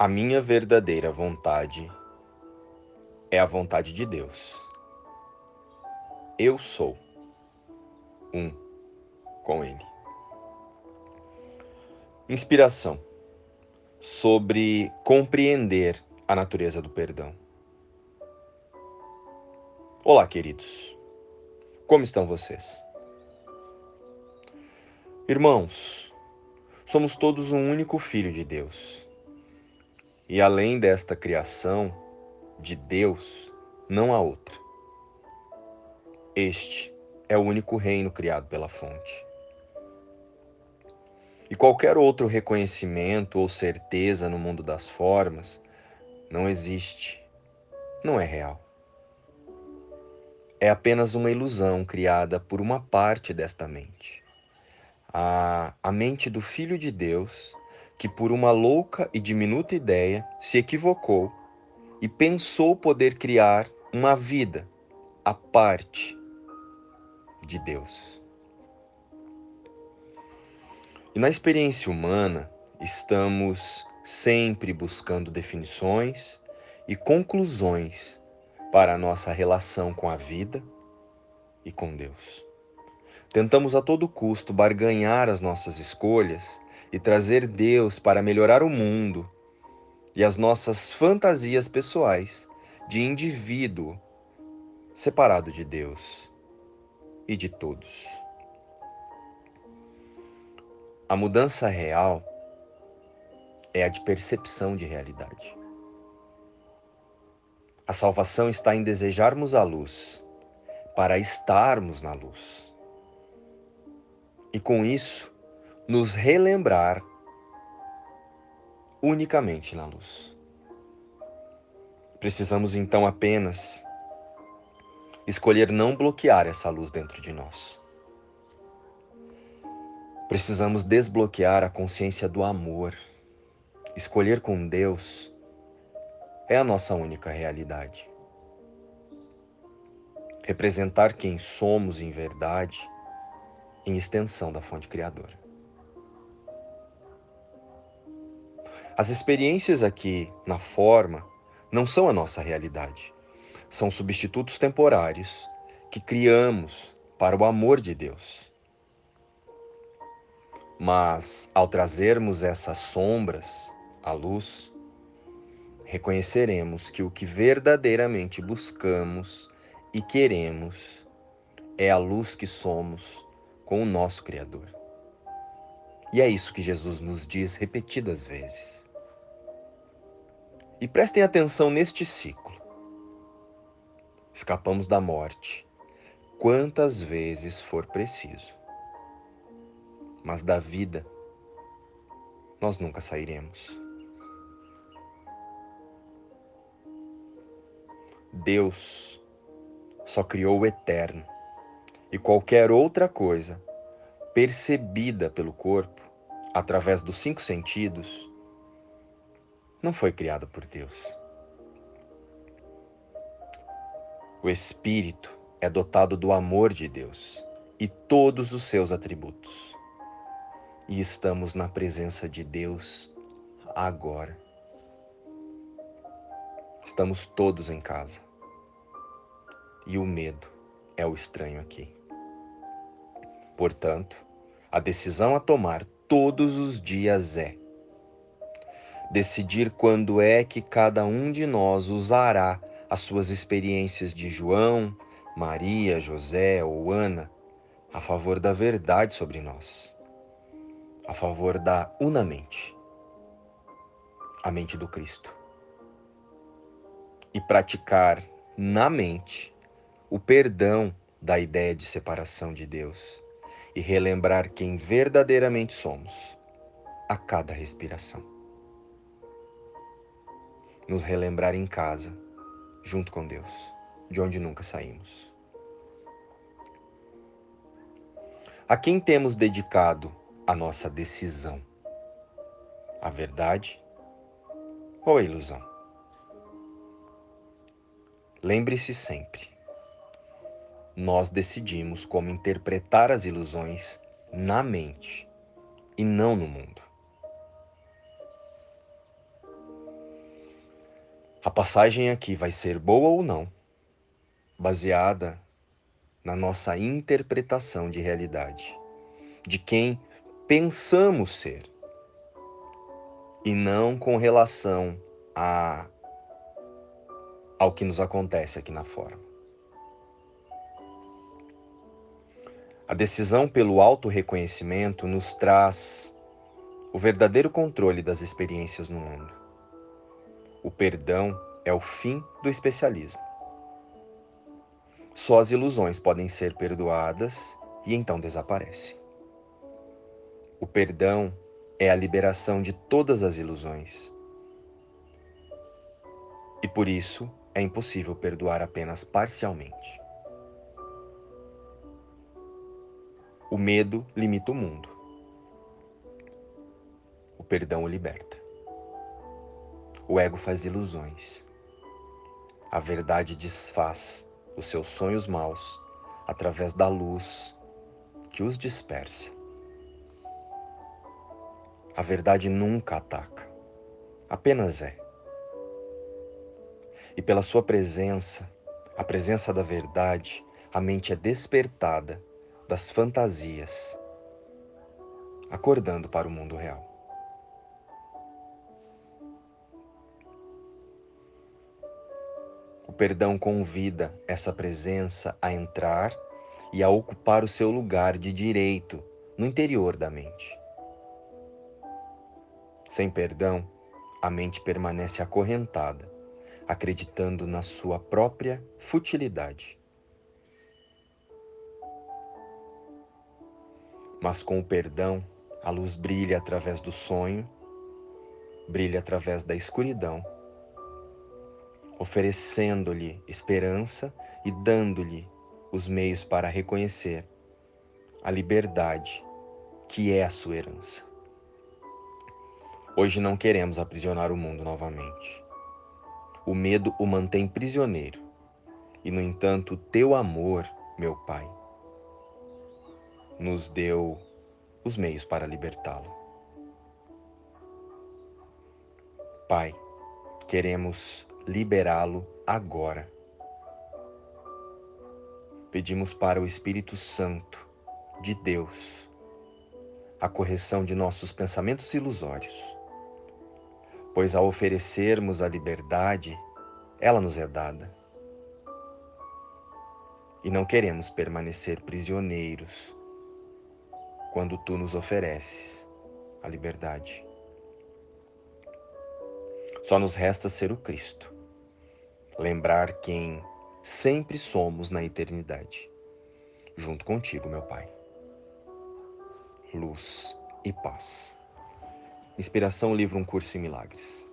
A minha verdadeira vontade é a vontade de Deus. Eu sou um com Ele. Inspiração sobre compreender a natureza do perdão. Olá, queridos. Como estão vocês? Irmãos, somos todos um único filho de Deus. E além desta criação de Deus, não há outra. Este é o único reino criado pela fonte. E qualquer outro reconhecimento ou certeza no mundo das formas não existe, não é real. É apenas uma ilusão criada por uma parte desta mente. A, a mente do Filho de Deus, que por uma louca e diminuta ideia se equivocou e pensou poder criar uma vida à parte de Deus. E na experiência humana, estamos sempre buscando definições e conclusões para a nossa relação com a vida e com Deus. Tentamos a todo custo barganhar as nossas escolhas e trazer Deus para melhorar o mundo e as nossas fantasias pessoais de indivíduo separado de Deus e de todos. A mudança real é a de percepção de realidade. A salvação está em desejarmos a luz, para estarmos na luz. E com isso, nos relembrar unicamente na luz. Precisamos então apenas escolher não bloquear essa luz dentro de nós. Precisamos desbloquear a consciência do amor. Escolher com Deus é a nossa única realidade. Representar quem somos em verdade em extensão da fonte criadora. As experiências aqui na forma não são a nossa realidade. São substitutos temporários que criamos para o amor de Deus. Mas ao trazermos essas sombras à luz, reconheceremos que o que verdadeiramente buscamos e queremos é a luz que somos com o nosso Criador. E é isso que Jesus nos diz repetidas vezes. E prestem atenção neste ciclo. Escapamos da morte quantas vezes for preciso mas da vida nós nunca sairemos. Deus só criou o eterno e qualquer outra coisa percebida pelo corpo através dos cinco sentidos não foi criada por Deus. O espírito é dotado do amor de Deus e todos os seus atributos e estamos na presença de Deus agora. Estamos todos em casa e o medo é o estranho aqui. Portanto, a decisão a tomar todos os dias é decidir quando é que cada um de nós usará as suas experiências de João, Maria, José ou Ana a favor da verdade sobre nós a favor da unamente, a mente do Cristo. E praticar na mente o perdão da ideia de separação de Deus e relembrar quem verdadeiramente somos a cada respiração. Nos relembrar em casa, junto com Deus, de onde nunca saímos. A quem temos dedicado a nossa decisão. A verdade ou a ilusão? Lembre-se sempre: nós decidimos como interpretar as ilusões na mente e não no mundo. A passagem aqui vai ser boa ou não, baseada na nossa interpretação de realidade, de quem pensamos ser, e não com relação a ao que nos acontece aqui na forma. A decisão pelo auto-reconhecimento nos traz o verdadeiro controle das experiências no mundo. O perdão é o fim do especialismo. Só as ilusões podem ser perdoadas e então desaparecem. O perdão é a liberação de todas as ilusões. E por isso é impossível perdoar apenas parcialmente. O medo limita o mundo. O perdão o liberta. O ego faz ilusões. A verdade desfaz os seus sonhos maus através da luz que os dispersa. A verdade nunca ataca, apenas é e pela sua presença, a presença da verdade, a mente é despertada das fantasias, acordando para o mundo real. Perdão convida essa presença a entrar e a ocupar o seu lugar de direito no interior da mente. Sem perdão, a mente permanece acorrentada acreditando na sua própria futilidade. Mas com o perdão, a luz brilha através do sonho, brilha através da escuridão, oferecendo-lhe esperança e dando-lhe os meios para reconhecer a liberdade que é a sua herança. Hoje não queremos aprisionar o mundo novamente. O medo o mantém prisioneiro. E, no entanto, teu amor, meu Pai, nos deu os meios para libertá-lo. Pai, queremos liberá-lo agora. Pedimos para o Espírito Santo de Deus a correção de nossos pensamentos ilusórios pois ao oferecermos a liberdade, ela nos é dada. E não queremos permanecer prisioneiros quando tu nos ofereces a liberdade. Só nos resta ser o Cristo, lembrar quem sempre somos na eternidade, junto contigo, meu Pai. Luz e paz. Inspiração Livro Um Curso em Milagres.